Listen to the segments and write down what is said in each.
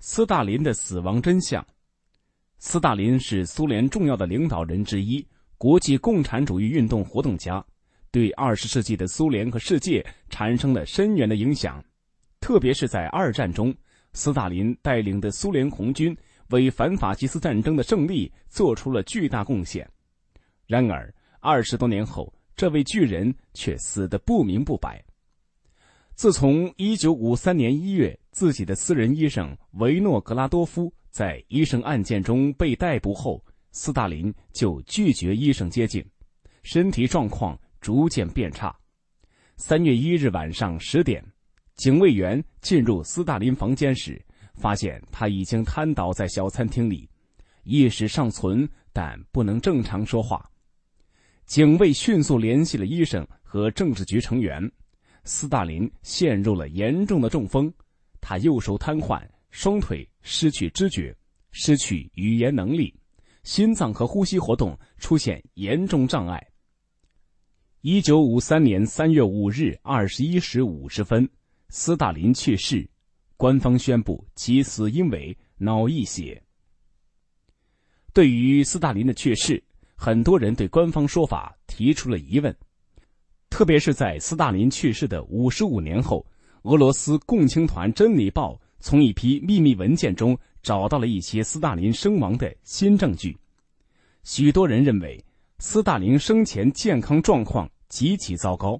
斯大林的死亡真相。斯大林是苏联重要的领导人之一，国际共产主义运动活动家，对二十世纪的苏联和世界产生了深远的影响。特别是在二战中，斯大林带领的苏联红军为反法西斯战争的胜利做出了巨大贡献。然而，二十多年后，这位巨人却死得不明不白。自从一九五三年一月。自己的私人医生维诺格拉多夫在医生案件中被逮捕后，斯大林就拒绝医生接近，身体状况逐渐变差。三月一日晚上十点，警卫员进入斯大林房间时，发现他已经瘫倒在小餐厅里，意识尚存，但不能正常说话。警卫迅速联系了医生和政治局成员，斯大林陷入了严重的中风。他右手瘫痪，双腿失去知觉，失去语言能力，心脏和呼吸活动出现严重障碍。一九五三年三月五日二十一时五十分，斯大林去世，官方宣布其死因为脑溢血。对于斯大林的去世，很多人对官方说法提出了疑问，特别是在斯大林去世的五十五年后。俄罗斯共青团《真理报》从一批秘密文件中找到了一些斯大林身亡的新证据。许多人认为，斯大林生前健康状况极其糟糕，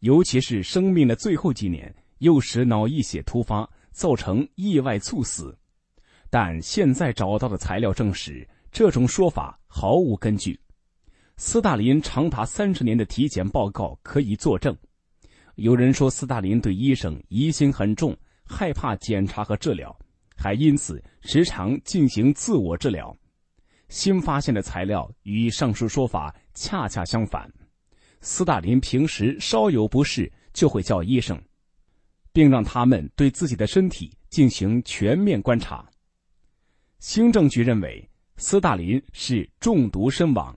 尤其是生命的最后几年，又使脑溢血突发，造成意外猝死。但现在找到的材料证实，这种说法毫无根据。斯大林长达三十年的体检报告可以作证。有人说，斯大林对医生疑心很重，害怕检查和治疗，还因此时常进行自我治疗。新发现的材料与上述说法恰恰相反。斯大林平时稍有不适就会叫医生，并让他们对自己的身体进行全面观察。新证据认为，斯大林是中毒身亡，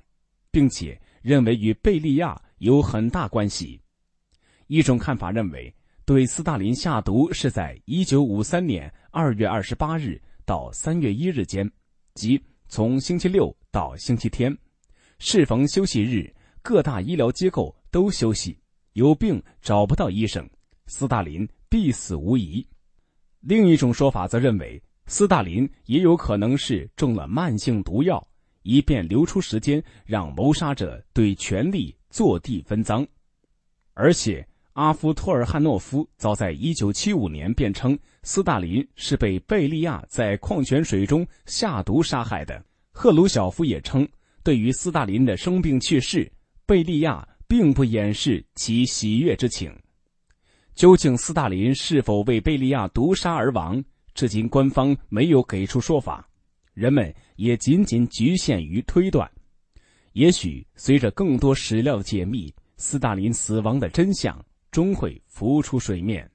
并且认为与贝利亚有很大关系。一种看法认为，对斯大林下毒是在1953年2月28日到3月1日间，即从星期六到星期天，适逢休息日，各大医疗机构都休息，有病找不到医生，斯大林必死无疑。另一种说法则认为，斯大林也有可能是中了慢性毒药，以便留出时间让谋杀者对权力坐地分赃，而且。阿夫托尔汉诺夫早在1975年便称斯大林是被贝利亚在矿泉水中下毒杀害的。赫鲁晓夫也称，对于斯大林的生病去世，贝利亚并不掩饰其喜悦之情。究竟斯大林是否为贝利亚毒杀而亡，至今官方没有给出说法，人们也仅仅局限于推断。也许随着更多史料解密，斯大林死亡的真相。终会浮出水面。